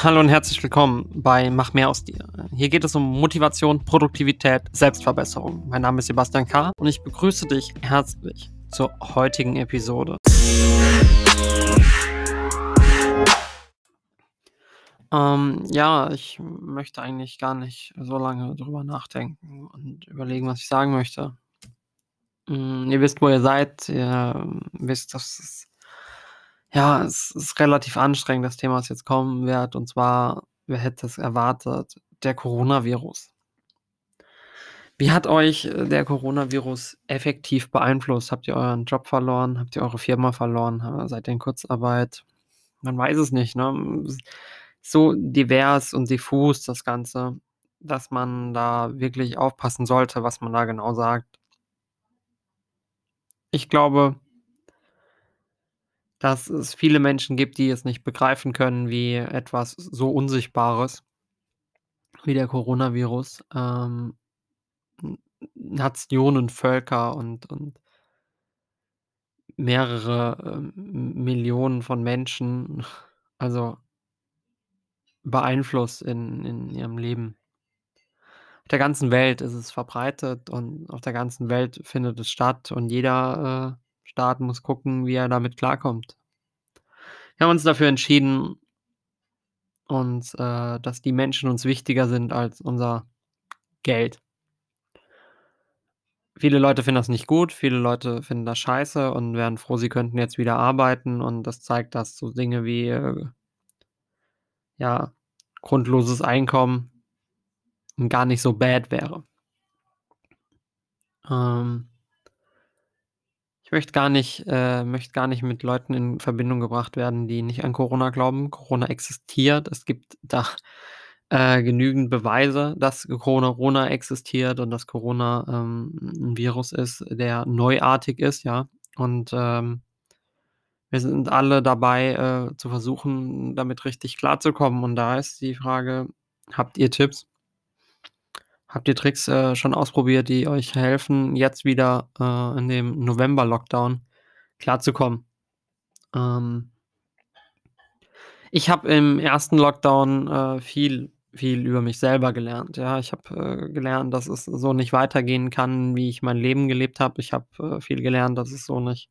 Hallo und herzlich willkommen bei Mach mehr aus dir. Hier geht es um Motivation, Produktivität, Selbstverbesserung. Mein Name ist Sebastian K. und ich begrüße dich herzlich zur heutigen Episode. Ähm, ja, ich möchte eigentlich gar nicht so lange drüber nachdenken und überlegen, was ich sagen möchte. Mm, ihr wisst, wo ihr seid. Ihr wisst, dass es ja, es ist relativ anstrengend, das Thema, was jetzt kommen wird. Und zwar, wer hätte es erwartet, der Coronavirus. Wie hat euch äh, der Coronavirus effektiv beeinflusst? Habt ihr euren Job verloren? Habt ihr eure Firma verloren? Seid ihr in Kurzarbeit? Man weiß es nicht, ne? So divers und diffus das Ganze, dass man da wirklich aufpassen sollte, was man da genau sagt. Ich glaube dass es viele Menschen gibt, die es nicht begreifen können, wie etwas so Unsichtbares wie der Coronavirus, ähm, Nationen, Völker und und mehrere, ähm, Millionen von Menschen, also beeinflusst in in ihrem Leben. Auf der ganzen Welt ist es verbreitet und auf der ganzen Welt findet es statt und jeder, äh, Staat muss gucken, wie er damit klarkommt. Wir haben uns dafür entschieden und, äh, dass die Menschen uns wichtiger sind als unser Geld. Viele Leute finden das nicht gut, viele Leute finden das scheiße und wären froh, sie könnten jetzt wieder arbeiten und das zeigt, dass so Dinge wie, äh ja, grundloses Einkommen gar nicht so bad wäre. Ähm ich möchte gar nicht äh, möchte gar nicht mit Leuten in Verbindung gebracht werden, die nicht an Corona glauben. Corona existiert. Es gibt da, äh, genügend Beweise, dass Corona existiert und dass Corona, ähm, 'n Virus ist, der neuartig ist, ja. Und, ähm, wir sind alle dabei, äh, zu versuchen, damit richtig klarzukommen. Und da ist die Frage: Habt ihr Tipps? Habt ihr Tricks, äh, schon ausprobiert, die euch helfen, jetzt wieder, äh, in dem November-Lockdown klarzukommen? Ähm ich habe im ersten Lockdown, äh, viel viel über mich selber gelernt, ja. Ich habe, äh, gelernt, dass es so nicht weitergehen kann, wie ich mein Leben gelebt habe. Ich habe, äh, viel gelernt, dass es so nicht,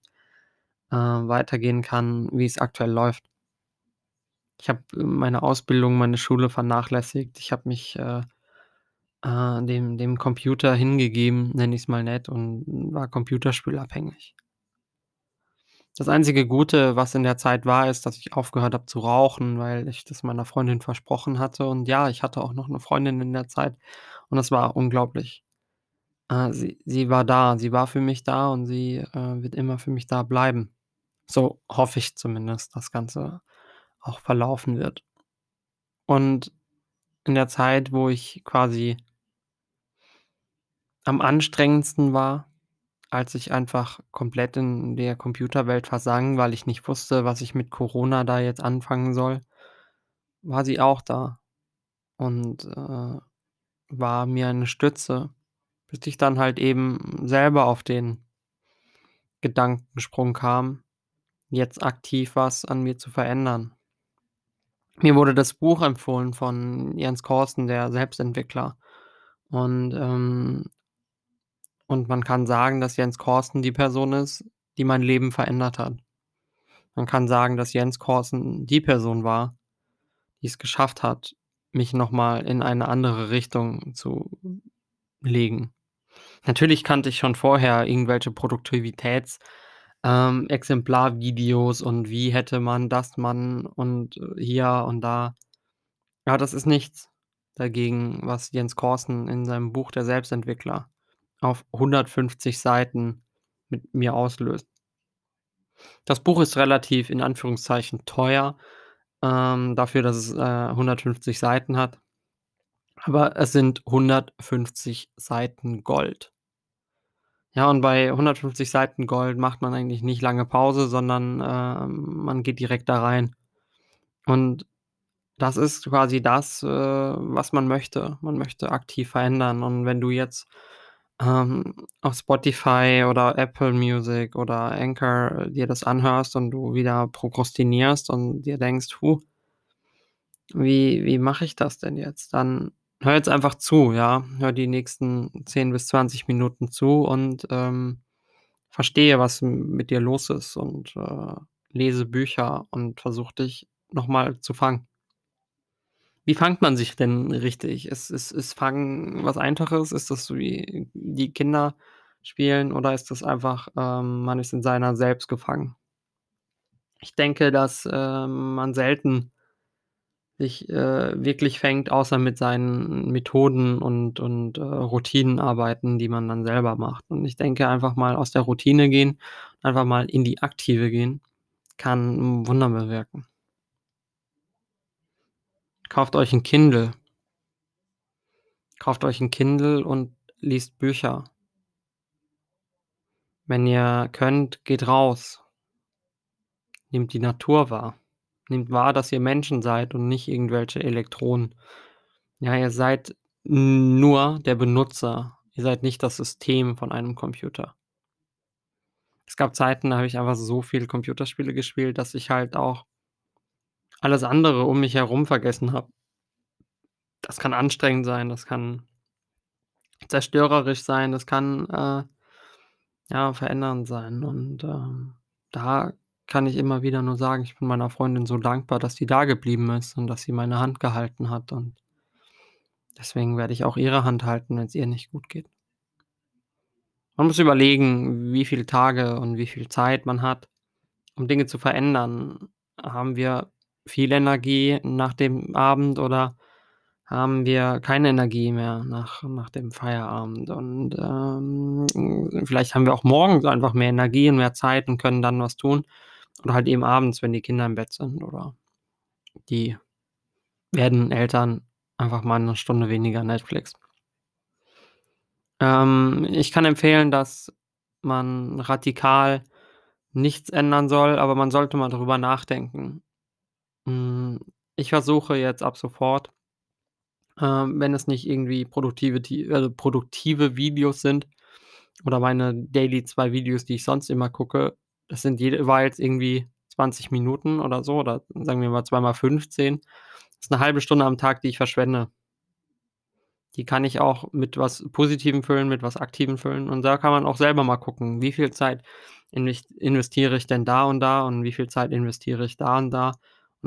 äh, weitergehen kann, wie es aktuell läuft. Ich habe meine Ausbildung, meine Schule vernachlässigt. Ich habe mich, äh dem dem Computer hingegeben, nenne ich's mal nett, und war computerspielabhängig. Das einzige Gute, was in der Zeit war, ist, dass ich aufgehört habe zu rauchen, weil ich das meiner Freundin versprochen hatte. Und ja, ich hatte auch noch 'ne Freundin in der Zeit und das war unglaublich. Äh, sie sie war da, sie war für mich da und sie, äh, wird immer für mich da bleiben. So hoffe ich zumindest, das Ganze auch verlaufen wird. Und in der Zeit, wo ich quasi am anstrengendsten war, als ich einfach komplett in der Computerwelt versank, weil ich nicht wusste, was ich mit Corona da jetzt anfangen soll, war sie auch da und, äh, war mir eine Stütze, bis ich dann halt eben selber auf den Gedankensprung kam, jetzt aktiv was an mir zu verändern. Mir wurde das Buch empfohlen von Jens Korsen, der Selbstentwickler. Und, ähm und man kann sagen, dass Jens Korsen die Person ist, die mein Leben verändert hat. Man kann sagen, dass Jens Korsen die Person war, die es geschafft hat, mich noch mal in eine andere Richtung zu legen. Natürlich kannte ich schon vorher irgendwelche Produktivitäts ähm, Exemplarvideos und wie hätte man das man und äh, hier und da. Ja, das ist nichts dagegen, was Jens Korsen in seinem Buch „Der Selbstentwickler“ auf 150 Seiten mit mir auslöst. Das Buch ist relativ in Anführungszeichen teuer, ähm, dafür, dass es, äh, 150 Seiten hat. Aber es sind 150 Seiten Gold. Ja, und bei 150 Seiten Gold macht man eigentlich nicht lange Pause, sondern, ähm, man geht direkt da rein. Und das ist quasi das, äh, was man möchte. Man möchte aktiv verändern. Und wenn du jetzt ähm, auf Spotify oder Apple Music oder Anchor dir das anhörst und du wieder prokrastinierst und dir denkst: „Hu“ Wie wie mache ich das denn jetzt? Dann hör jetzt einfach zu, ja? Hör die nächsten 10 bis 20 Minuten zu und, ähm, verstehe, was mit dir los ist und, äh, lese Bücher und versuch dich noch mal zu fangen. Wie fängt man sich denn richtig? Ist ist ist Fangen was Einfaches? Ist das so wie die Kinder spielen oder ist das einfach, ähm, man ist in seiner selbst gefangen? Ich denke, dass, ähm, man selten sich, äh, wirklich fängt, außer mit seinen Methoden und und, äh, Routinenarbeiten, die man dann selber macht. Und ich denke, einfach mal aus der Routine gehen, einfach mal in die Aktive gehen, kann Wunder bewirken. Kauft euch 'n Kindle. Kauft euch 'n Kindle und liest Bücher. Wenn ihr könnt, geht raus. Nehmt die Natur wahr. Nehmt wahr, dass ihr Menschen seid und nicht irgendwelche Elektronen. Ja, ihr seid nur der Benutzer. Ihr seid nicht das System von einem Computer. Es gab Zeiten, da habe ich einfach so viel Computerspiele gespielt, dass ich halt auch alles andere um mich herum vergessen habe. Das kann anstrengend sein, das kann zerstörerisch sein, das kann, äh, ja, verändernd sein. Und, ähm, da kann ich immer wieder nur sagen, ich bin meiner Freundin so dankbar, dass die da geblieben ist und dass sie meine Hand gehalten hat und deswegen werde ich auch ihre Hand halten, wenn's ihr nicht gut geht. Man muss überlegen, wie viele Tage und wie viel Zeit man hat, um Dinge zu verändern. Haben wir viel Energie nach dem Abend oder haben wir keine Energie mehr nach nach dem Feierabend? Und, ähm, vielleicht haben wir auch morgens einfach mehr Energie und mehr Zeit und können dann was tun oder halt eben abends, wenn die Kinder im Bett sind oder die werdenden Eltern einfach mal 'ne Stunde weniger Netflix. Ähm, ich kann empfehlen, dass man radikal nichts ändern soll, aber man sollte mal darüber nachdenken. Hm, ich versuche jetzt ab sofort ähm, wenn es nicht irgendwie produktive ti also, produktive Videos sind oder meine Daily 2 Videos, die ich sonst immer gucke, das sind jeweils irgendwie 20 Minuten oder so oder sagen wir mal zweimal 15. Das ist 'ne 1/2 Stunde am Tag, die ich verschwende. Die kann ich auch mit was Positivem füllen, mit was Aktivem füllen und da kann man auch selber mal gucken, wie viel Zeit inves investiere ich denn da und da und wie viel Zeit investiere ich da und da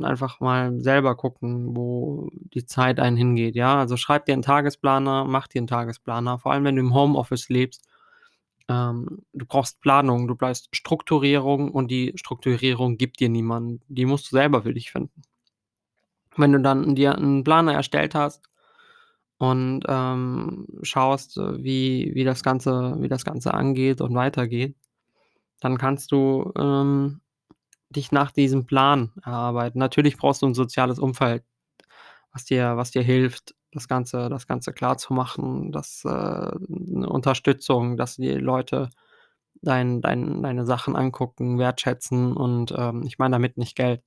und einfach mal selber gucken, wo die Zeit einen hingeht, ja? Also, schreib dir 'n Tagesplaner, mach dir 'n Tagesplaner, vor allem, wenn du im Homeoffice lebst. Ähm, du brauchst Planung, du brauchst Strukturierung und die Strukturierung gibt dir niemand. Die musst du selber für dich finden. Wenn du dann dir 'n Planer erstellt hast und, ähm, schaust, wie wie das Ganze wie das Ganze angeht und weitergeht, dann kannst du, ähm, dich nach diesem Plan erarbeiten. Natürlich brauchst du 'n soziales Umfeld, was dir was dir hilft, das Ganze das Ganze klarzumachen, dass, äh 'ne Unterstützung, dass die Leute dein dein deine Sachen angucken, wertschätzen und, ähm, ich meine damit nicht Geld.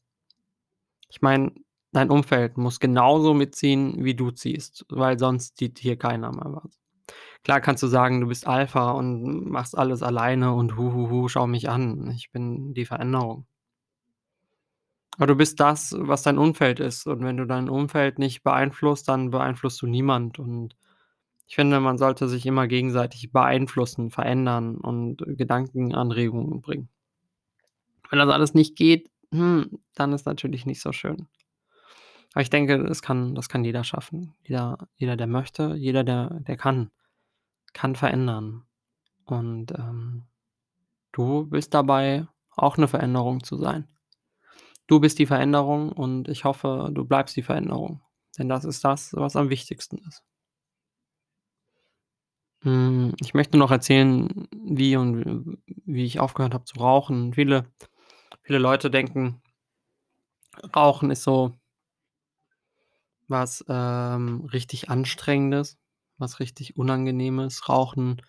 Ich meine, dein Umfeld muss genauso mitziehen, wie du ziehst, weil sonst zieht hier keiner mehr was. Klar kannst du sagen, du bist Alpha und machst alles alleine und hu hu hu, schau mich an. Ich bin die Veränderung. Aber du bist das, was dein Umfeld ist und wenn du dein Umfeld nicht beeinflusst, dann beeinflusst du niemand und ich finde, man sollte sich immer gegenseitig beeinflussen, verändern und Gedankenanregungen bringen. Wenn das alles nicht geht, hm, dann ist natürlich nicht so schön. Aber ich denke, das kann das kann jeder schaffen. Jeder jeder, der möchte, jeder, der der kann kann verändern. Und, ähm, du bist dabei, auch 'ne Veränderung zu sein. Du bist die Veränderung und ich hoffe, du bleibst die Veränderung, denn das ist das, was am wichtigsten ist. Hm, ich möchte noch erzählen, wie und wie ich aufgehört habe zu rauchen. Viele viele Leute denken, Rauchen ist so was, ähm, richtig Anstrengendes, was richtig Unangenehmes. Rauchen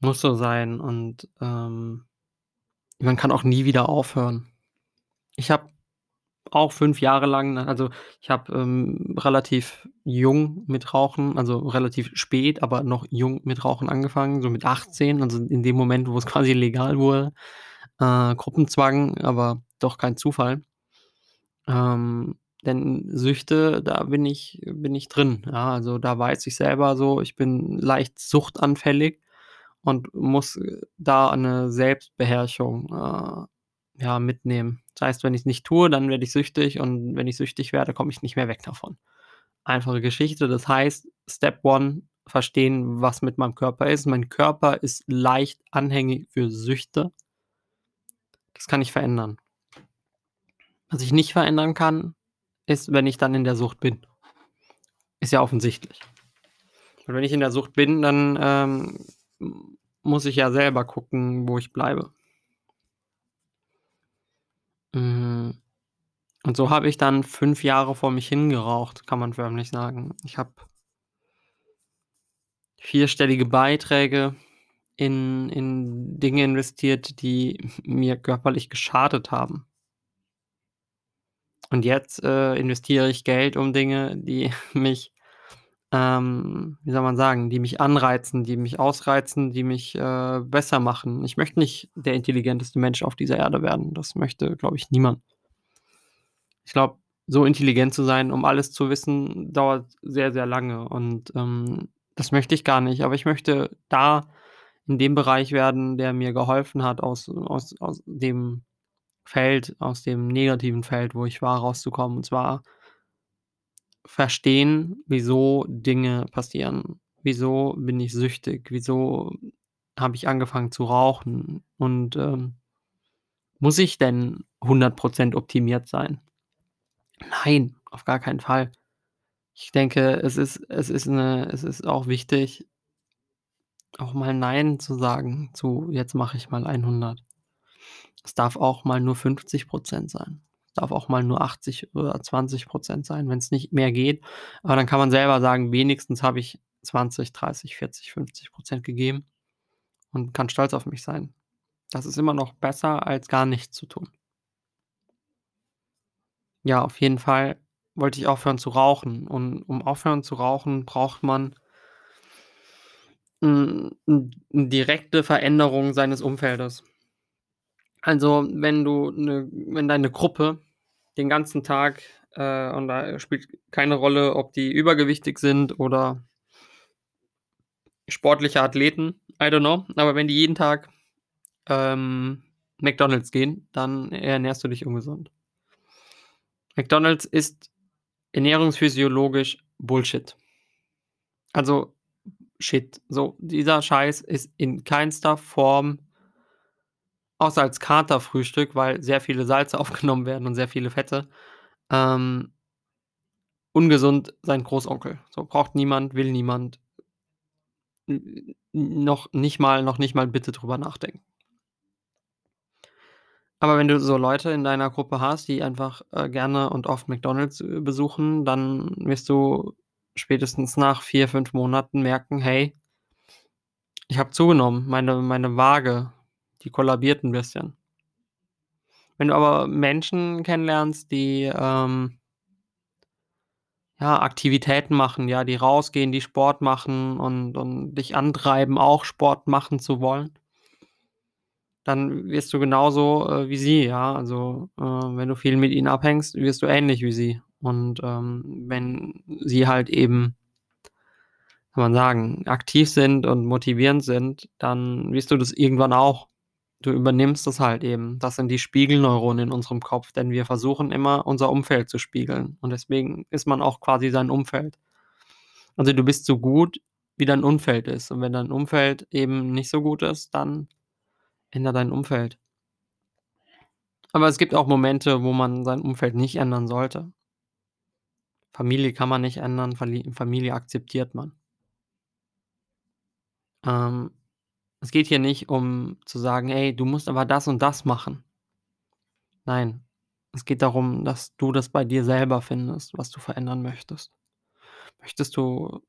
muss so sein und, ähm, man kann auch nie wieder aufhören. Ich habe auch 5 Jahre lang also, ich habe, ähm, relativ jung mit Rauchen also, relativ spät, aber noch jung mit Rauchen angefangen, so mit 18, also, in dem Moment, wo es quasi legal wurde. Äh, Gruppenzwang, aber doch kein Zufall. Ähm, Denn Süchte, da bin ich bin ich drin, ja. Also, da weiß ich selber so, ich bin leicht suchtanfällig und muss, da 'ne Selbstbeherrschung, äh, ja, mitnehmen. Das heißt, wenn ich's nicht tue, dann werde ich süchtig und wenn ich süchtig werde, komme ich nicht mehr weg davon. Einfache Geschichte. Das heißt, Step one, verstehen, was mit meinem Körper ist. Mein Körper ist leicht anhängig für Süchte. Das kann ich verändern. Was ich nicht verändern kann, ist, wenn ich dann in der Sucht bin. Ist ja offensichtlich. Und wenn ich in der Sucht bin, dann, ähm, muss ich ja selber gucken, wo ich bleibe. Hm, und so habe ich dann 5 Jahre vor mich hingeraucht, kann man förmlich sagen. Ich habe vierstellige Beiträge in in Dinge investiert, die mir körperlich geschadet haben. Und jetzt, äh, investiere ich Geld um Dinge, die mich, ähm, wie soll man sagen, die mich anreizen, die mich ausreizen, die mich, äh, besser machen. Ich möchte nicht der intelligenteste Mensch auf dieser Erde werden. Das möchte, glaube ich, niemand. Ich glaube, so intelligent zu sein, um alles zu wissen, dauert sehr, sehr lange und, ähm, das möchte ich gar nicht. Aber ich möchte da in dem Bereich werden, der mir geholfen hat, aus aus aus dem Feld aus dem negativen Feld, wo ich war, rauszukommen. Und zwar verstehen, wieso Dinge passieren. Wieso bin ich süchtig? Wieso habe ich angefangen zu rauchen? Und, ähm, muss ich denn 100 % optimiert sein? Nein, auf gar keinen Fall. Ich denke, es ist es ist 'ne es ist auch wichtig auch mal „Nein“ zu sagen zu: „Jetzt mache ich mal 100.“ Es darf auch mal nur 50 % sein. Darf auch mal nur 80 oder 20 % sein, wenn's nicht mehr geht. Aber dann kann man selber sagen: „Wenigstens habe ich 20, 30, 40, 50 % gegeben und kann stolz auf mich sein.“ Das ist immer noch besser, als gar nichts zu tun. Ja, auf jeden Fall wollte ich aufhören zu rauchen. Und um aufhören zu rauchen, braucht man hm, 'n 'n direkte Veränderung seines Umfeldes. Also, wenn du 'ne wenn deine Gruppe den ganzen Tag, äh und da spielt keine Rolle, ob die übergewichtig sind oder sportliche Athleten, I don't know. Aber wenn die jeden Tag, ähm, McDonald's gehen, dann ernährst du dich ungesund. McDonald's ist ernährungsphysiologisch Bullshit. Also, Shit. So, dieser Scheiß ist in keinster Form außer als Katerfrühstück, weil sehr viele Salze aufgenommen werden und sehr viele Fette, ähm ungesund sein Großonkel. So, braucht niemand, will niemand. Noch nicht mal noch nicht mal bitte drüber nachdenken. Aber wenn du so Leute in deiner Gruppe hast, die einfach, äh, gerne und oft McDonald's, äh, besuchen, dann wirst du spätestens nach 4, 5 Monaten merken: „Hey“ „ich habe zugenommen. Meine meine Waage, die kollabiert 'n bisschen.“ Wenn du aber Menschen kennenlernst, die, ähm ja, Aktivitäten machen, ja, die rausgehen, die Sport machen und und dich antreiben, auch Sport machen zu wollen dann wirst du genauso, äh, wie sie, ja. Also, äh, wenn du viel mit ihnen abhängst, wirst du ähnlich wie sie. Und, ähm, wenn sie halt eben kann man sagen, aktiv sind und motivierend sind, dann wirst du das irgendwann auch. Du übernimmst das halt eben. Das sind die Spiegelneuronen in unserem Kopf, denn wir versuchen immer, unser Umfeld zu spiegeln. Und deswegen ist man auch quasi sein Umfeld. Also, du bist so gut, wie dein Umfeld ist. Und wenn dein Umfeld eben nicht so gut ist, dann ändere dein Umfeld. Aber es gibt auch Momente, wo man sein Umfeld nicht ändern sollte. Familie kann man nicht ändern, Familie akzeptiert man. Ähm, es geht hier nicht um zu sagen: „Ey, du musst aber das und das machen.“ Nein, es geht darum, dass du das bei dir selber findest, was du verändern möchtest. Möchtest du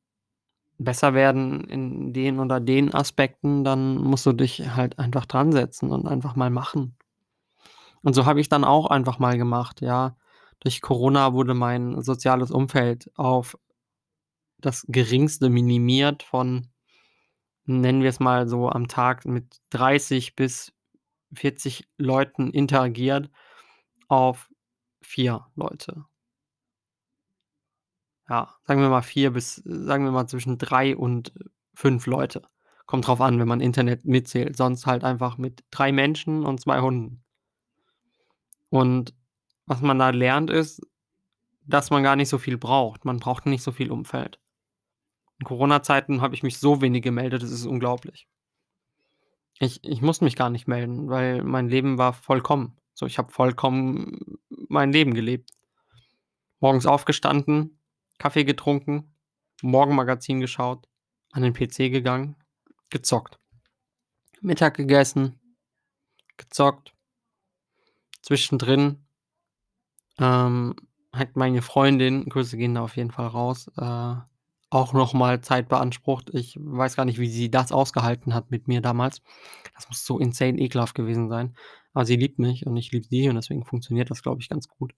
besser werden in den oder den Aspekten, dann musst du dich halt einfach dransetzen und einfach mal machen. Und so habe ich dann auch einfach mal gemacht, ja. Durch Corona wurde mein soziales Umfeld auf das Geringste minimiert von, nennen wir's mal so, am Tag mit 30 bis 40 Leuten interagiert auf 4 Leute. ja, sagen wir mal 4 bis sagen wir mal zwischen 3 und 5 Leute. Kommt drauf an, wenn man Internet mitzählt, sonst halt einfach mit 3 Menschen und 2 Hunden. Und was man da lernt, ist, dass man gar nicht so viel braucht. Man braucht nicht so viel Umfeld. In Corona-Zeiten habe ich mich so wenig gemeldet, das ist unglaublich. Ich ich muss mich gar nicht melden, weil mein Leben war vollkommen. So, ich habe vollkommen mein Leben gelebt. Morgens aufgestanden, Kaffee getrunken, Morgenmagazin geschaut, an den PC gegangen, gezockt. Mittag gegessen, gezockt. Zwischendrin, ähm, hat meine Freundin, Grüße gehen da auf jeden Fall raus, äh, auch noch mal Zeit beansprucht. Ich weiß gar nicht, wie sie das ausgehalten hat mit mir damals. Das muss so insane ekelhaft gewesen sein. Aber sie liebt mich und ich liebe sie und deswegen funktioniert das, glaube ich, ganz gut.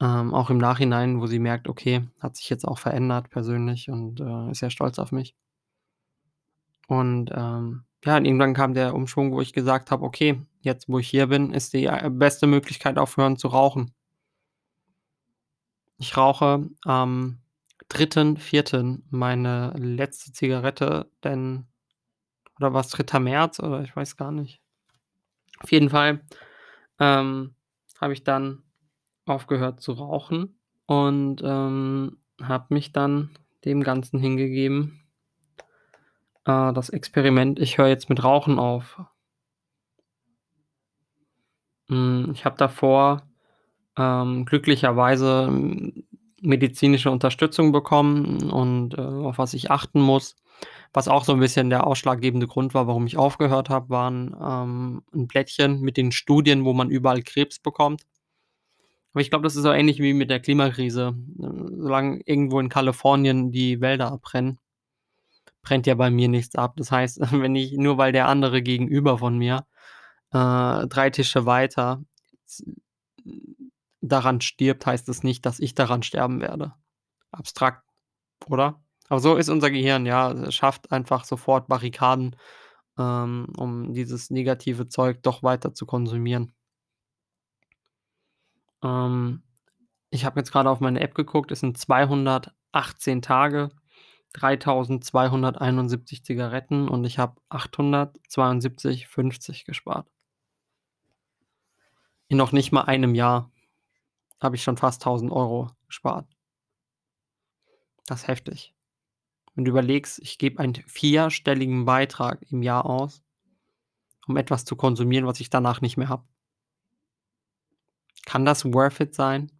Ähm, auch im Nachhinein, wo sie merkt, okay, hat sich jetzt auch verändert persönlich und, äh, ist sehr stolz auf mich. Und, ähm, ja, und irgendwann kam der Umschwung, wo ich gesagt habe: „Okay, jetzt, wo ich hier bin, ist die, äh, beste Möglichkeit aufhören zu rauchen.“ Ich rauche am 3.4. meine letzte Zigarette, denn oder war's 3. März oder ich weiß gar nicht. Auf jeden Fall, ähm, habe ich dann aufgehört zu rauchen und, ähm, habe mich dann dem Ganzen hingegeben. Äh, das Experiment, ich höre jetzt mit Rauchen auf. Hm, ich habe davor, ähm, glücklicherweise, medizinische Unterstützung bekommen und, äh, auf was ich achten muss. Was auch so 'n bisschen der ausschlaggebende Grund war, warum ich aufgehört habe, waren, ähm, 'n Blättchen mit den Studien, wo man überall Krebs bekommt. Aber ich glaube, das ist so ähnlich wie mit der Klimakrise. Solange irgendwo in Kalifornien die Wälder abbrennen brennt ja bei mir nichts ab. Das heißt, wenn ich nur weil der andere gegenüber von mir, äh, 3 Tische weiter daran stirbt, heißt es nicht, dass ich daran sterben werde. Abstrakt, oder? Aber so ist unser Gehirn, ja. Es schafft einfach sofort Barrikaden, ähm, um dieses negative Zeug doch weiter zu konsumieren. Ähm, ich habe jetzt grade auf meine App geguckt, es sind 218 Tage, 3.271 Zigaretten und ich habe 872,50 gespart. In noch nicht mal einem Jahr habe ich schon fast 1.000 € gespart. Das ist heftig. Wenn du überlegst, ich gebe einen vierstelligen Beitrag im Jahr aus, um etwas zu konsumieren, was ich danach nicht mehr habe. Kann das worth it sein?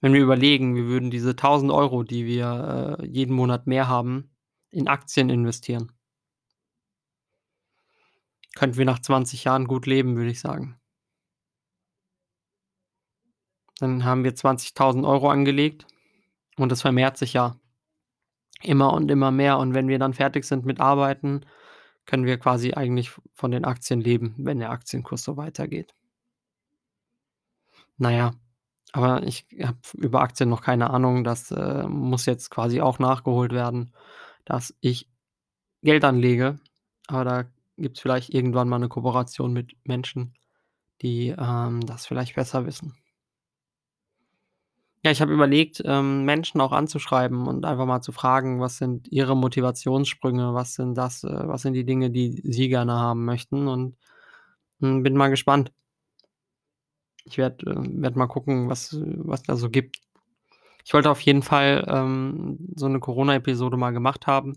Wenn wir überlegen, wir würden diese 1.000 €, die wir, äh, jeden Monat mehr haben, in Aktien investieren. Könnten wir nach 20 Jahren gut leben, würde ich sagen. Dann haben wir 20.000 € angelegt und das vermehrt sich ja immer und immer mehr. Und wenn wir dann fertig sind mit Arbeiten, können wir quasi eigentlich von den Aktien leben, wenn der Aktienkurs so weitergeht. Na ja, aber ich habe über Aktien noch keine Ahnung. Das, äh, muss jetzt quasi auch nachgeholt werden, dass ich Geld anlege. Aber da gibt's vielleicht irgendwann mal 'ne Kooperation mit Menschen, die, ähm, das vielleicht besser wissen. Ja, ich habe überlegt, ähm, Menschen auch anzuschreiben und einfach mal zu fragen, was sind ihre Motivationssprünge? Was sind das äh, was sind die Dinge, die sie gerne haben möchten? Und, hm, bin mal gespannt. Ich werde, äh werde mal gucken, was was da so gibt. Ich wollte auf jeden Fall, ähm, so 'ne Corona-Episode mal gemacht haben,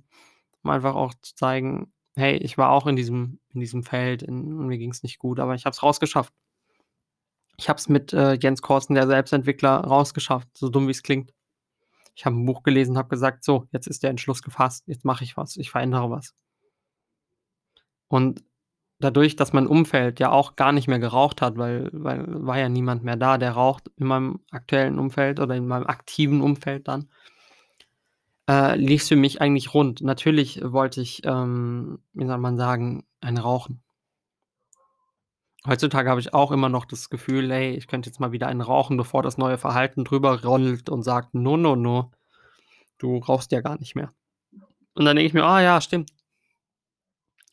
um einfach auch zu zeigen: „Hey, ich war auch in diesem in diesem Feld und mir ging's nicht gut, aber ich habe es rausgeschafft.“ Ich habe es mit, äh, Jens Korsen, der Selbstentwickler, rausgeschafft, so dumm wie's klingt. Ich habe 'n Buch gelesen, habe gesagt: „So, jetzt ist der Entschluss gefasst. Jetzt mache ich was. Ich verändere was.“ Und dadurch, dass mein Umfeld ja auch gar nicht mehr geraucht hat, weil weil war ja niemand mehr da, der raucht in meinem aktuellen Umfeld oder in meinem aktiven Umfeld dann äh, lief's für mich eigentlich rund. Natürlich wollte ich, ähm, wie soll man sagen, eine rauchen. Heutzutage habe ich auch immer noch das Gefühl: „Ey, ich könnte jetzt mal wieder eine rauchen“, bevor das neue Verhalten drüber rollt und sagt: „No, no, no, du rauchst ja gar nicht mehr.“ Und dann denke ich mir: „Ah ja, stimmt.“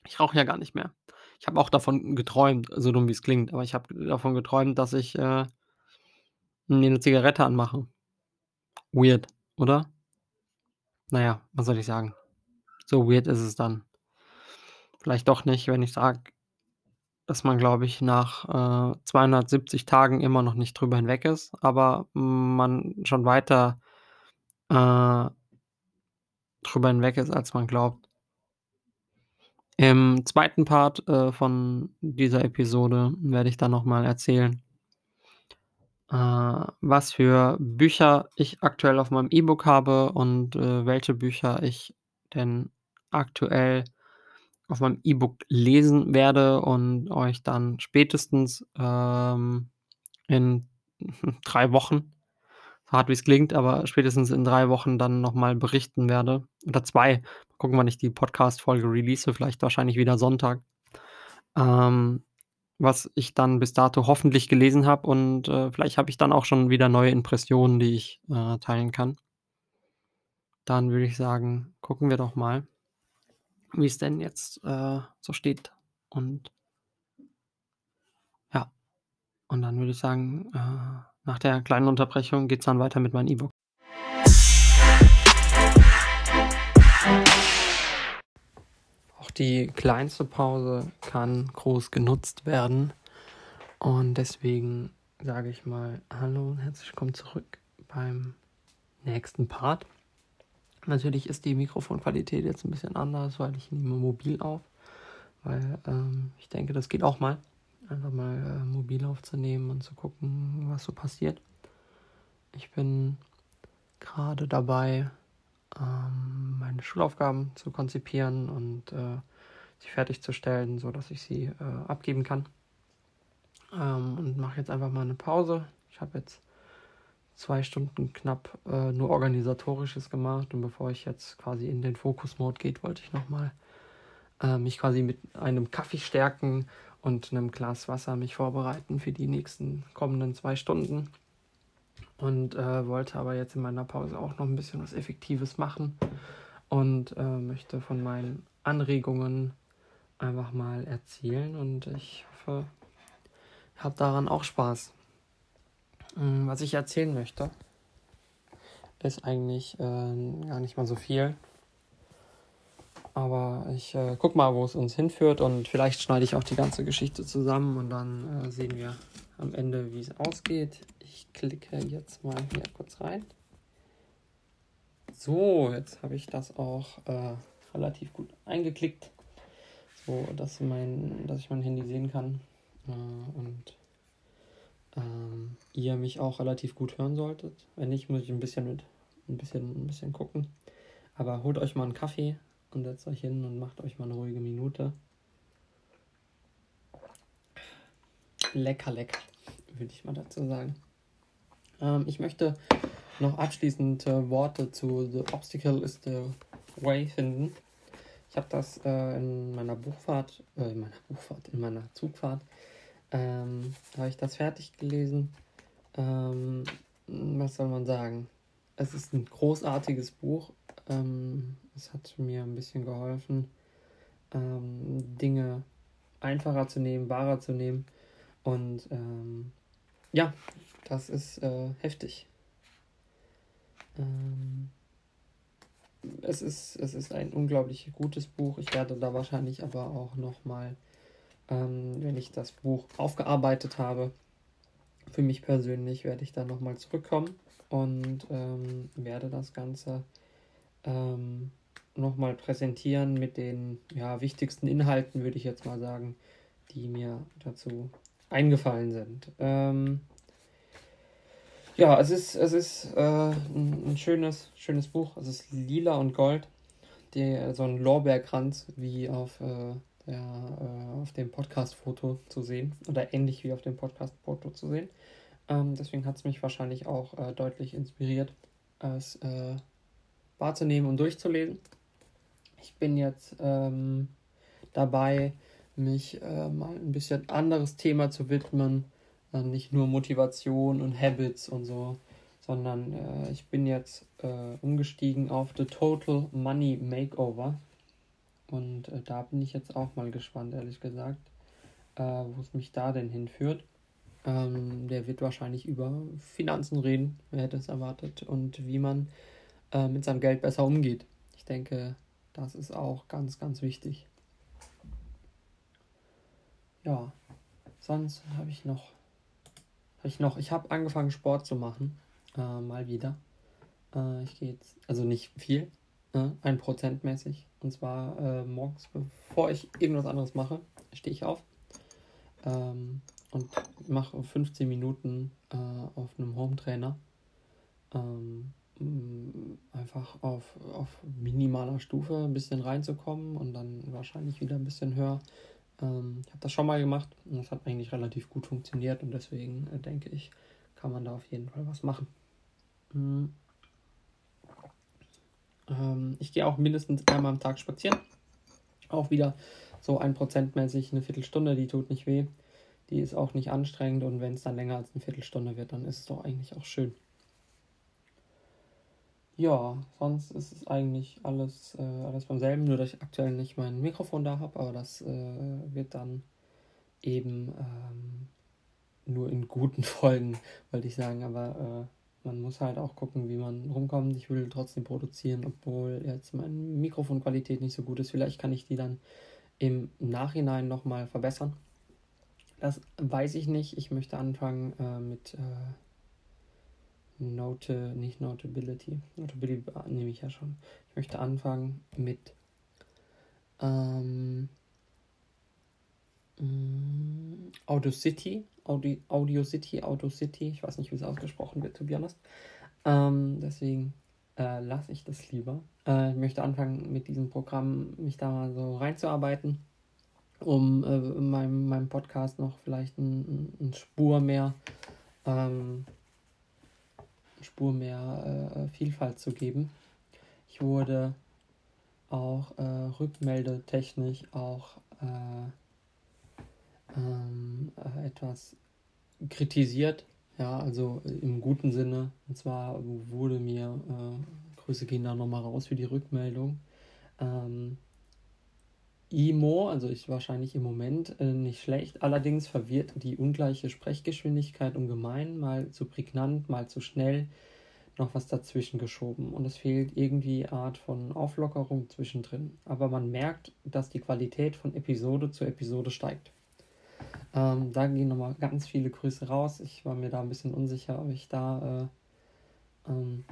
Ich rauche ja gar nicht mehr. Ich habe auch davon geträumt, so dumm wie's klingt, aber ich habe davon geträumt, dass ich, äh mir 'ne Zigarette anmache. weird, oder? Na ja, was soll ich sagen? So weird ist es dann vielleicht doch nicht, wenn ich sage, dass man, glaube ich, nach, äh, 270 Tagen immer noch nicht drüber hinweg ist, aber man schon weiter, äh drüber hinweg ist, als man glaubt. Im zweiten Part, äh, von dieser Episode werde ich dann noch mal erzählen äh, was für Bücher ich aktuell auf meinem E-Book habe und, äh, welche Bücher ich denn aktuell auf meinem E-Book lesen werde und euch dann spätestens, ähm, in 3 Wochen, so hart wie's klingt, aber spätestens in 3 Wochen dann noch mal berichten werde oder 2. Mal gucken, wann ich die Podcast-Folge release, vielleicht wahrscheinlich wieder Sonntag. Ähm, was ich dann bis dato hoffentlich gelesen habe und, äh, vielleicht habe ich dann auch schon wieder neue Impressionen, die ich, äh, teilen kann. Dann würde ich sagen, gucken wir doch mal wie's denn jetzt, äh, so steht und ja. Und dann würde ich sagen, äh, nach der kleinen Unterbrechung geht's dann weiter mit meinem E-Book. Auch die kleinste Pause kann groß genutzt werden. Und deswegen sage ich mal hallo und herzlich willkommen zurück beim nächsten Part. Natürlich ist die Mikrofonqualität jetzt 'n bisschen anders, weil ich nehme mobil auf, weil, ähm, ich denke, das geht auch mal, einfach mal, äh, mobil aufzunehmen und zu gucken, was so passiert. Ich bin grade dabei, ähm, meine Schulaufgaben zu konzipieren und, äh, sie fertigzustellen, sodass ich sie, äh, abgeben kann. Ähm, und mache jetzt einfach mal 'ne Pause. Ich habe jetzt 2 Stunden knapp, äh, nur Organisatorisches gemacht und bevor ich jetzt quasi in den Fokus-Mode geht, wollte ich noch mal, äh, mich quasi mit einem Kaffee stärken und 'nem Glas Wasser mich vorbereiten für die nächsten kommenden 2 Stunden. Und, äh, wollte aber jetzt in meiner Pause auch noch 'n bisschen was Effektives machen und, äh, möchte von meinen Anregungen einfach mal erzählen und ich hoffe, ihr habt daran auch Spaß. Hm, was ich erzählen möchte ist eigentlich, äh, gar nicht mal so viel. Aber ich, äh, gucke mal, wo's uns hinführt und vielleicht schneide ich auch die ganze Geschichte zusammen und dann, äh, sehen wir am Ende, wie's ausgeht. Ich klicke jetzt mal hier kurz rein. So, jetzt habe ich das auch, äh, relativ gut eingeklickt, so dass mein dass ich mein Handy sehen kann, äh, und ähm, ihr mich auch relativ gut hören solltet. Wenn nicht, muss ich 'n bisschen mit 'n bisschen 'n bisschen gucken. Aber holt euch mal 'n Kaffee und setzt euch hin und macht euch mal 'ne ruhige Minute. Lecker, lecker, würde ich mal dazu sagen. Ähm, ich möchte noch abschließend, äh, Worte zu „The Obstacle is the Way“ finden. Ich habe das, äh, in meiner Buchfahrt äh, in meiner Buchfahrt in meiner Zugfahrt, ähm, habe ich das fertig gelesen. Ähm, was soll man sagen? Es ist 'n großartiges Buch. Ähm, es hat mir 'n bisschen geholfen, ähm, Dinge einfacher zu nehmen, wahrer zu nehmen und, ähm, ja, das ist, äh, heftig. Ähm es ist es ist ein unglaublich gutes Buch. Ich werde da wahrscheinlich aber auch noch mal, ähm, wenn ich das Buch aufgearbeitet habe für mich persönlich werde ich da noch mal zurückkommen und, ähm, werde das Ganze, ähm, noch mal präsentieren mit den, ja, wichtigsten Inhalten, würde ich jetzt mal sagen, die mir dazu eingefallen sind. Ähm ja, es ist es ist, äh, 'n 'n schönes schönes Buch. Es ist lila und gold, die so 'n Lorbeerkranz wie auf, äh, der äh, auf dem Podcast-Foto zu sehen oder ähnlich wie auf dem Podcast-Foto zu sehen. Ähm, deswegen hat's mich wahrscheinlich auch, äh, deutlich inspiriert, es, äh, wahrzunehmen und durchzulesen. Ich bin jetzt, ähm, dabei, mich, äh, mal 'n bisschen anderes Thema zu widmen, äh, nicht nur Motivation und Habits und so, sondern, äh, ich bin jetzt, umgestiegen auf „The Total Money Makeover“ und, äh, da bin ich jetzt auch mal gespannt, ehrlich gesagt, äh, wo's mich da denn hinführt. Ähm, der wird wahrscheinlich über Finanzen reden, wer hätte es erwartet, und wie man äh, mit seinem Geld besser umgeht. Ich denke, das ist auch ganz, ganz wichtig. Ja, sonst habe ich noch, habe ich ich habe angefangen Sport zu machen, äh, mal wieder. Äh, ich gehe jetzt, also nicht viel, äh, ein Prozent mäßig. Und zwar äh, morgens, bevor ich irgendwas anderes mache, stehe ich auf ähm, und mache 15 Minuten äh, auf einem Home Trainer. Ähm, einfach auf, auf minimaler Stufe ein bisschen reinzukommen und dann wahrscheinlich wieder ein bisschen höher. Ähm, ich habe das schon mal gemacht und das hat eigentlich relativ gut funktioniert und deswegen äh, denke ich, kann man da auf jeden Fall was machen. Mhm. Ähm, ich gehe auch mindestens einmal am Tag spazieren. Auch wieder so ein Prozent mäßig eine Viertelstunde, die tut nicht weh. Die ist auch nicht anstrengend und wenn es dann länger als eine Viertelstunde wird, dann ist es doch eigentlich auch schön. Ja, sonst ist es eigentlich alles, äh, alles beim selben, nur dass ich aktuell nicht mein Mikrofon da habe, aber das äh, wird dann eben ähm, nur in guten Folgen, wollte ich sagen, aber äh, man muss halt auch gucken, wie man rumkommt. Ich will trotzdem produzieren, obwohl jetzt meine Mikrofonqualität nicht so gut ist. Vielleicht kann ich die dann im Nachhinein nochmal verbessern. Das weiß ich nicht. Ich möchte anfangen äh, mit äh, Note, nicht Notability. Notability nehme ich ja schon. Ich möchte anfangen mit ähm, mm, Audio City. Audio, City, Audio City. Ich weiß nicht, wie es ausgesprochen wird, to be honest. Ähm, deswegen äh, lasse ich das lieber. Äh, ich möchte anfangen, mit diesem Programm mich da mal so reinzuarbeiten, um äh, meinem, meinem Podcast noch vielleicht eine ein Spur mehr ähm, Spur mehr äh, Vielfalt zu geben. Ich wurde auch äh, rückmeldetechnisch auch äh, ähm, äh, etwas kritisiert, ja, also im guten Sinne. Und zwar wurde mir, äh, Grüße gehen da nochmal raus für die Rückmeldung, ähm, IMO, also ist wahrscheinlich im Moment äh, nicht schlecht, allerdings verwirrt die ungleiche Sprechgeschwindigkeit ungemein, mal zu prägnant, mal zu schnell, noch was dazwischen geschoben und es fehlt irgendwie Art von Auflockerung zwischendrin. Aber man merkt, dass die Qualität von Episode zu Episode steigt. Ähm, da gehen nochmal ganz viele Grüße raus. Ich war mir da ein bisschen unsicher, ob ich da äh, ähm,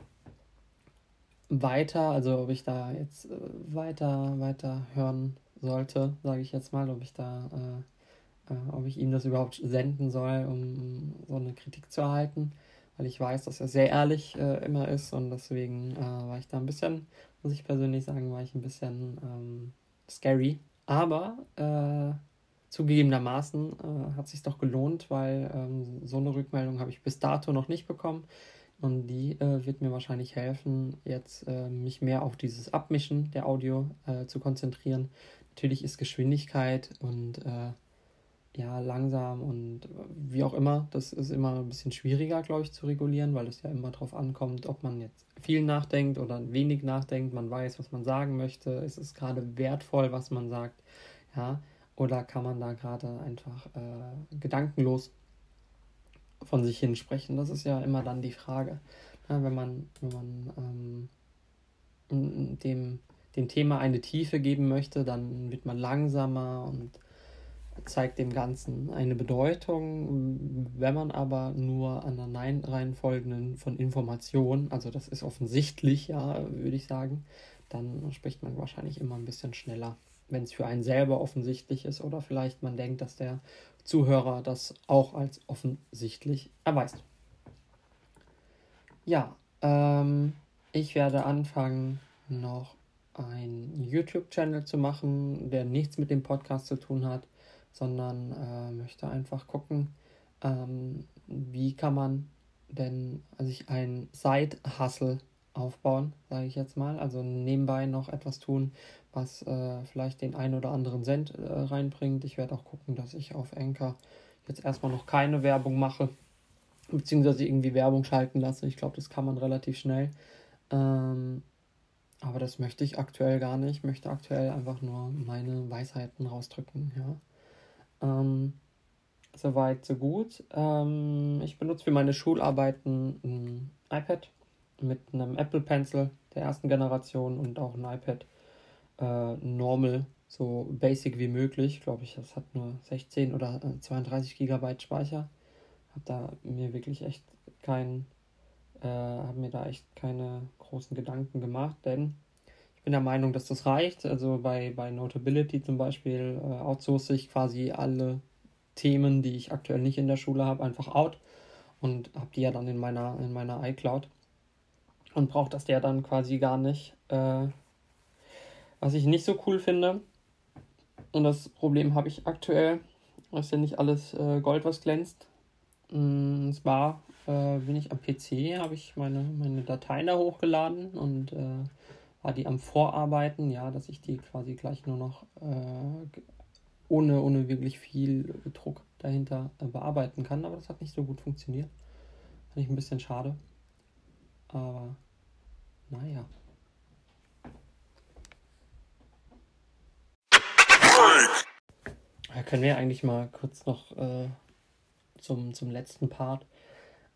weiter, also ob ich da jetzt äh, weiter, weiter hören sollte, sage ich jetzt mal, ob ich da, äh, äh, ob ich ihm das überhaupt senden soll, um so eine Kritik zu erhalten, weil ich weiß, dass er sehr ehrlich äh, immer ist und deswegen äh, war ich da ein bisschen, muss ich persönlich sagen, war ich ein bisschen ähm, scary. Aber äh, zugegebenermaßen äh, hat sich doch gelohnt, weil ähm, so eine Rückmeldung habe ich bis dato noch nicht bekommen. Und die äh, wird mir wahrscheinlich helfen, jetzt äh, mich mehr auf dieses Abmischen der Audio äh, zu konzentrieren. Natürlich ist Geschwindigkeit und äh, ja, langsam und wie auch immer, das ist immer ein bisschen schwieriger, glaube ich, zu regulieren, weil es ja immer darauf ankommt, ob man jetzt viel nachdenkt oder wenig nachdenkt, man weiß, was man sagen möchte, ist es gerade wertvoll, was man sagt, ja, oder kann man da gerade einfach äh, gedankenlos von sich hin sprechen? Das ist ja immer dann die Frage. Ja, wenn man, wenn man ähm, dem, dem Thema eine Tiefe geben möchte, dann wird man langsamer und zeigt dem Ganzen eine Bedeutung. Wenn man aber nur an der Nein-Reihenfolgen von Informationen, also das ist offensichtlich, ja, würde ich sagen, dann spricht man wahrscheinlich immer ein bisschen schneller, wenn es für einen selber offensichtlich ist oder vielleicht man denkt, dass der Zuhörer das auch als offensichtlich erweist. Ja, ähm, ich werde anfangen, noch einen YouTube-Channel zu machen, der nichts mit dem Podcast zu tun hat, sondern äh, möchte einfach gucken, ähm, wie kann man denn sich ein Side-Hustle aufbauen, sage ich jetzt mal. Also nebenbei noch etwas tun, was äh, vielleicht den einen oder anderen Cent äh, reinbringt. Ich werde auch gucken, dass ich auf Anchor jetzt erstmal noch keine Werbung mache, beziehungsweise irgendwie Werbung schalten lasse. Ich glaube, das kann man relativ schnell. Ähm, aber das möchte ich aktuell gar nicht. Ich möchte aktuell einfach nur meine Weisheiten rausdrücken. Ja. Ähm, soweit, so gut. Ähm, ich benutze für meine Schularbeiten ein iPad mit einem Apple Pencil der ersten Generation und auch ein iPad äh, normal, so basic wie möglich. Glaube ich, das hat nur 16 oder 32 Gigabyte Speicher. Habe da mir wirklich echt kein, äh, habe mir da echt keine großen Gedanken gemacht, denn ich bin der Meinung, dass das reicht. Also bei, bei Notability zum Beispiel äh, outsource ich quasi alle Themen, die ich aktuell nicht in der Schule habe, einfach out und habe die ja dann in meiner, in meiner iCloud und braucht das ja dann quasi gar nicht. Äh, was ich nicht so cool finde, und das Problem habe ich aktuell, ist ja nicht alles äh, Gold, was glänzt. Mm, zwar äh, bin ich am PC, habe ich meine, meine Dateien da hochgeladen und äh, war die am Vorarbeiten, ja, dass ich die quasi gleich nur noch äh, ohne, ohne wirklich viel Druck dahinter äh, bearbeiten kann. Aber das hat nicht so gut funktioniert. Fand ich ein bisschen schade. Aber naja. Ja, können wir eigentlich mal kurz noch äh, zum, zum letzten Part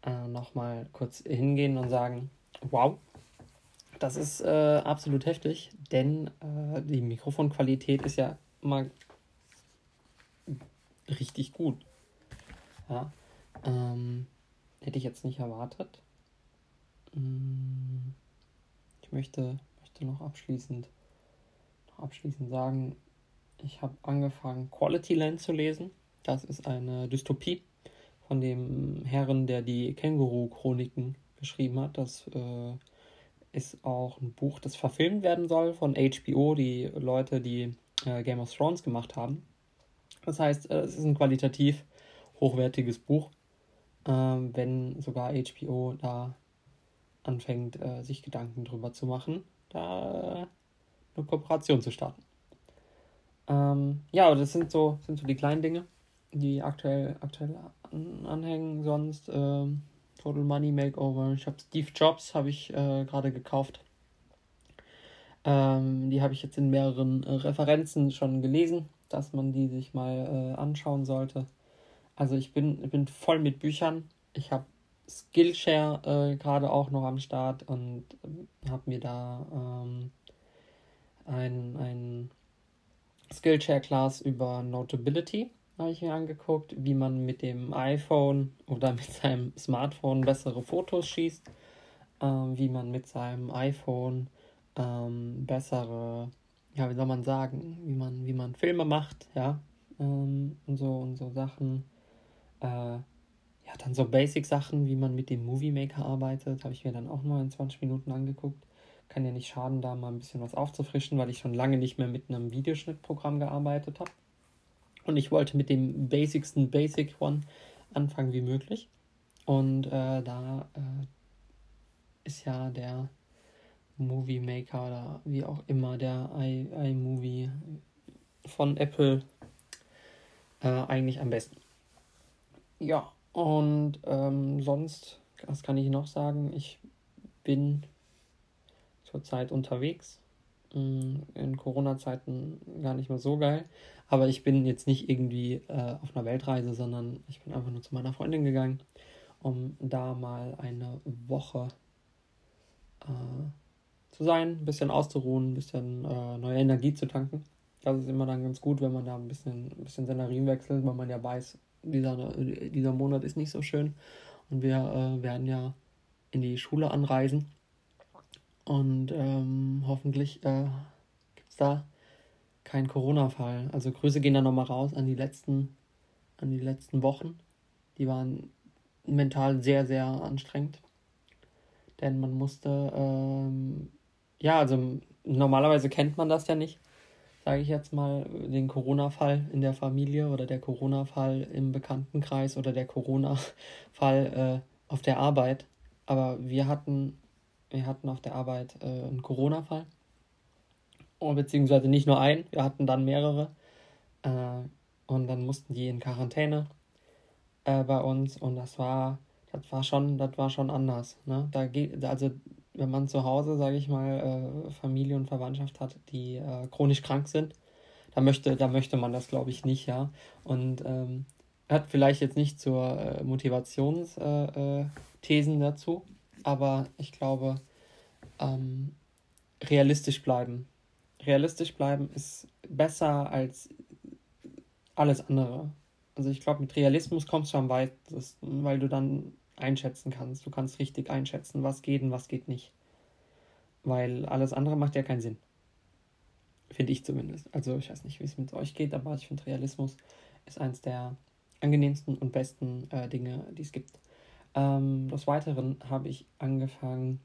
äh, noch mal kurz hingehen und sagen, wow, das ist äh, absolut heftig, denn äh, die Mikrofonqualität ist ja mal richtig gut. Ja, ähm, hätte ich jetzt nicht erwartet. Mm, ich möchte, möchte noch abschließend, noch abschließend sagen, ich habe angefangen, Quality Land zu lesen. Das ist eine Dystopie von dem Herren, der die Känguru-Chroniken geschrieben hat. Das äh, ist auch ein Buch, das verfilmt werden soll von HBO, die Leute, die äh, Game of Thrones gemacht haben. Das heißt, äh, es ist ein qualitativ hochwertiges Buch, äh, wenn sogar HBO da anfängt, äh, sich Gedanken drüber zu machen, da eine Kooperation zu starten. Ähm, ja, aber das sind so, sind so die kleinen Dinge, die aktuell, aktuell an, anhängen. Sonst ähm, Total Money Makeover. Ich habe Steve Jobs habe ich äh, gerade gekauft. Ähm, die habe ich jetzt in mehreren äh, Referenzen schon gelesen, dass man die sich mal äh, anschauen sollte. Also ich bin, ich bin voll mit Büchern. Ich habe Skillshare äh, gerade auch noch am Start und äh, habe mir da ähm, ein, ein Skillshare-Class über Notability habe ich mir angeguckt, wie man mit dem iPhone oder mit seinem Smartphone bessere Fotos schießt, ähm, wie man mit seinem iPhone ähm, bessere, ja, wie soll man sagen, wie man, wie man Filme macht, ja, ähm, und so und so Sachen. Äh, ja, dann so Basic-Sachen, wie man mit dem Movie Maker arbeitet, habe ich mir dann auch mal in 20 Minuten angeguckt. Kann ja nicht schaden, da mal ein bisschen was aufzufrischen, weil ich schon lange nicht mehr mit einem Videoschnittprogramm gearbeitet habe. Und ich wollte mit dem basicsten Basic One anfangen wie möglich. Und äh, da äh, ist ja der Movie Maker oder wie auch immer der iMovie von Apple äh, eigentlich am besten. Ja, und ähm, sonst, was kann ich noch sagen? Ich bin zurzeit unterwegs. Mm, in Corona-Zeiten gar nicht mehr so geil. Aber ich bin jetzt nicht irgendwie äh, auf einer Weltreise, sondern ich bin einfach nur zu meiner Freundin gegangen, um da mal eine Woche äh, zu sein, ein bisschen auszuruhen, ein bisschen äh, neue Energie zu tanken. Das ist immer dann ganz gut, wenn man da ein bisschen, ein bisschen Szenarien wechselt, weil man ja weiß, dieser, dieser Monat ist nicht so schön. Und wir äh, werden ja in die Schule anreisen. Und ähm, hoffentlich äh, gibt es da keinen Corona-Fall. Also Grüße gehen da nochmal raus an die letzten, an die letzten Wochen. Die waren mental sehr, sehr anstrengend. Denn man musste, ähm, ja, also normalerweise kennt man das ja nicht, sage ich jetzt mal, den Corona-Fall in der Familie oder der Corona-Fall im Bekanntenkreis oder der Corona-Fall äh, auf der Arbeit. Aber wir hatten wir hatten auf der Arbeit äh, einen Corona-Fall. Oh, beziehungsweise nicht nur einen, wir hatten dann mehrere. Äh, und dann mussten die in Quarantäne äh, bei uns. Und das war, das war schon, das war schon anders. Ne? Da geht, also wenn man zu Hause, sage ich mal, äh, Familie und Verwandtschaft hat, die äh, chronisch krank sind, da möchte, da möchte man das, glaube ich, nicht, ja. Und ähm, hat vielleicht jetzt nicht zur äh, Motivationsthesen dazu, aber ich glaube, ähm, realistisch bleiben. Realistisch bleiben ist besser als alles andere. Also ich glaube, mit Realismus kommst du am weitesten, weil du dann einschätzen kannst. Du kannst richtig einschätzen, was geht und was geht nicht. Weil alles andere macht ja keinen Sinn. Finde ich zumindest. Also ich weiß nicht, wie es mit euch geht, aber ich finde Realismus ist eines der angenehmsten und besten äh, Dinge, die es gibt. Ähm, des Weiteren habe ich angefangen,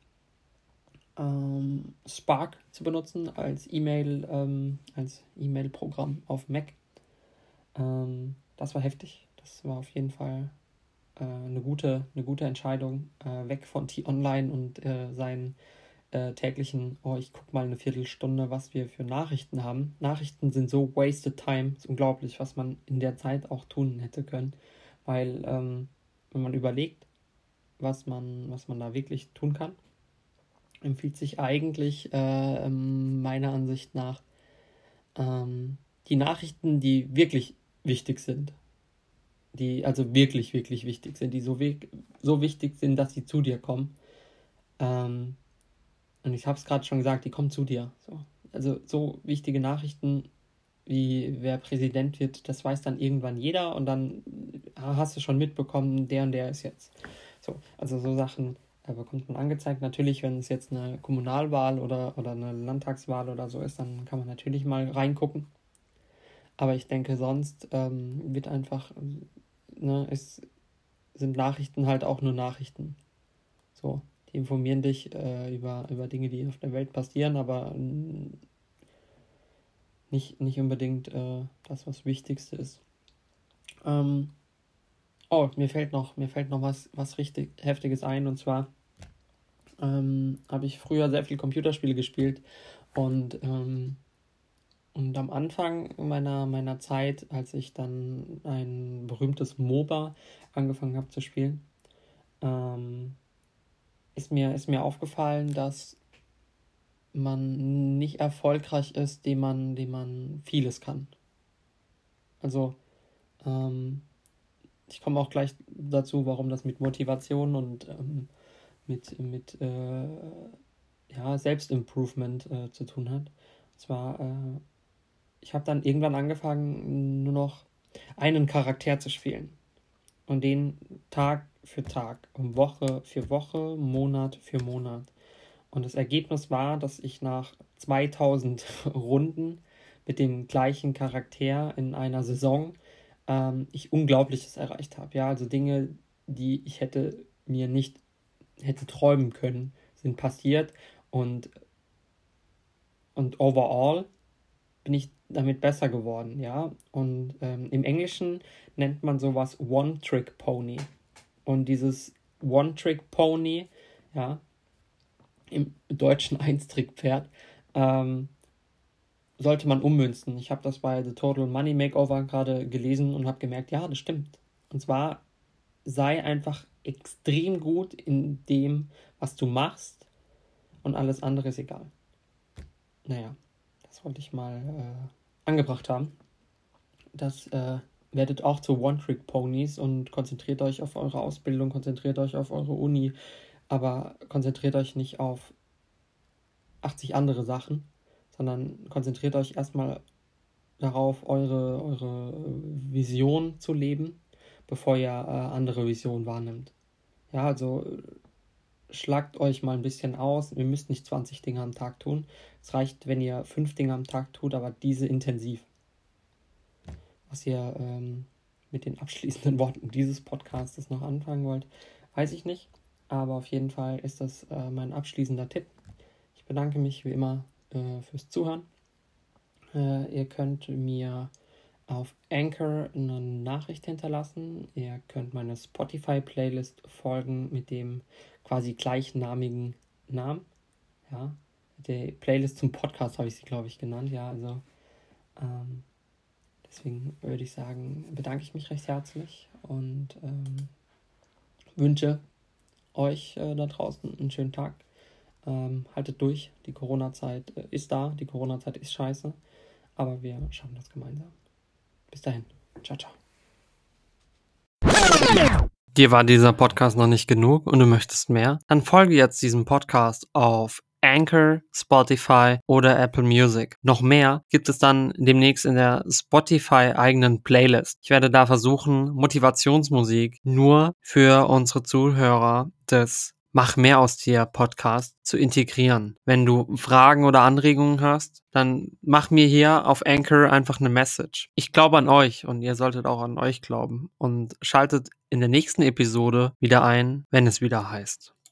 ähm, Spark zu benutzen als E-Mail, ähm, als E-Mail-Programm auf Mac. Ähm, das war heftig. Das war auf jeden Fall äh, eine, gute, eine gute Entscheidung. Äh, weg von T-Online und äh, seinen äh, täglichen, oh, ich gucke mal eine Viertelstunde, was wir für Nachrichten haben. Nachrichten sind so wasted time. Ist unglaublich, was man in der Zeit auch tun hätte können. Weil, ähm, wenn man überlegt, was man, was man da wirklich tun kann, empfiehlt sich eigentlich äh, ähm, meiner Ansicht nach ähm, die Nachrichten, die wirklich wichtig sind, die also wirklich, wirklich wichtig sind, die so, so wichtig sind, dass sie zu dir kommen. Ähm, und ich habe es gerade schon gesagt, die kommen zu dir. So. Also so wichtige Nachrichten wie wer Präsident wird, das weiß dann irgendwann jeder und dann hast du schon mitbekommen, der und der ist jetzt. So, also so Sachen äh, bekommt man angezeigt. Natürlich, wenn es jetzt eine Kommunalwahl oder, oder eine Landtagswahl oder so ist, dann kann man natürlich mal reingucken. Aber ich denke, sonst ähm, wird einfach, ne, es sind Nachrichten halt auch nur Nachrichten. So, die informieren dich äh, über, über Dinge, die auf der Welt passieren, aber nicht, nicht unbedingt äh, das, was Wichtigste ist. Ähm, oh, mir fällt noch, mir fällt noch was, was richtig Heftiges ein, und zwar ähm, habe ich früher sehr viel Computerspiele gespielt und ähm, und am Anfang meiner, meiner Zeit, als ich dann ein berühmtes MOBA angefangen habe zu spielen, ähm, ist, mir, ist mir aufgefallen, dass man nicht erfolgreich ist, dem man, dem man vieles kann. Also, ähm, ich komme auch gleich dazu, warum das mit Motivation und ähm, mit, mit äh, ja, Selbstimprovement äh, zu tun hat. Und zwar äh, ich habe dann irgendwann angefangen, nur noch einen Charakter zu spielen. Und den Tag für Tag, Woche für Woche, Monat für Monat. Und das Ergebnis war, dass ich nach 2000 Runden mit dem gleichen Charakter in einer Saison ähm, ich Unglaubliches erreicht habe. Ja, also Dinge, die ich hätte mir nicht hätte träumen können, sind passiert und und overall bin ich damit besser geworden, ja. Und ähm, im Englischen nennt man sowas One-Trick-Pony. Und dieses One-Trick-Pony, ja, im deutschen Einstrick-Pferd, ähm, sollte man ummünzen. Ich habe das bei The Total Money Makeover gerade gelesen und habe gemerkt, ja, das stimmt. Und zwar sei einfach extrem gut in dem, was du machst und alles andere ist egal. Naja, wollte ich mal äh, angebracht haben. Das äh, werdet auch zu One-Trick-Ponys und konzentriert euch auf eure Ausbildung, konzentriert euch auf eure Uni, aber konzentriert euch nicht auf 80 andere Sachen, sondern konzentriert euch erstmal darauf, eure, eure Vision zu leben, bevor ihr äh, andere Visionen wahrnimmt. Ja, also schlagt euch mal ein bisschen aus. Ihr müsst nicht 20 Dinge am Tag tun. Es reicht, wenn ihr fünf Dinge am Tag tut, aber diese intensiv. Was ihr ähm, mit den abschließenden Worten dieses Podcasts noch anfangen wollt, weiß ich nicht. Aber auf jeden Fall ist das äh, mein abschließender Tipp. Ich bedanke mich wie immer äh, fürs Zuhören. Äh, ihr könnt mir auf Anchor eine Nachricht hinterlassen. Ihr könnt meine Spotify-Playlist folgen mit dem quasi gleichnamigen Namen. Ja, die Playlist zum Podcast habe ich sie, glaube ich, genannt. Ja, also ähm, deswegen würde ich sagen, bedanke ich mich recht herzlich und ähm, wünsche euch äh, da draußen einen schönen Tag. Ähm, haltet durch, die Corona-Zeit äh, ist da, die Corona-Zeit ist scheiße, aber wir schaffen das gemeinsam. Bis dahin, ciao, ciao. Dir war dieser Podcast noch nicht genug und du möchtest mehr? Dann folge jetzt diesem Podcast auf Anchor, Spotify oder Apple Music. Noch mehr gibt es dann demnächst in der Spotify eigenen Playlist. Ich werde da versuchen, Motivationsmusik nur für unsere Zuhörer des Mach mehr aus dir Podcast zu integrieren. Wenn du Fragen oder Anregungen hast, dann mach mir hier auf Anchor einfach eine Message. Ich glaube an euch und ihr solltet auch an euch glauben und schaltet in der nächsten Episode wieder ein, wenn es wieder heißt.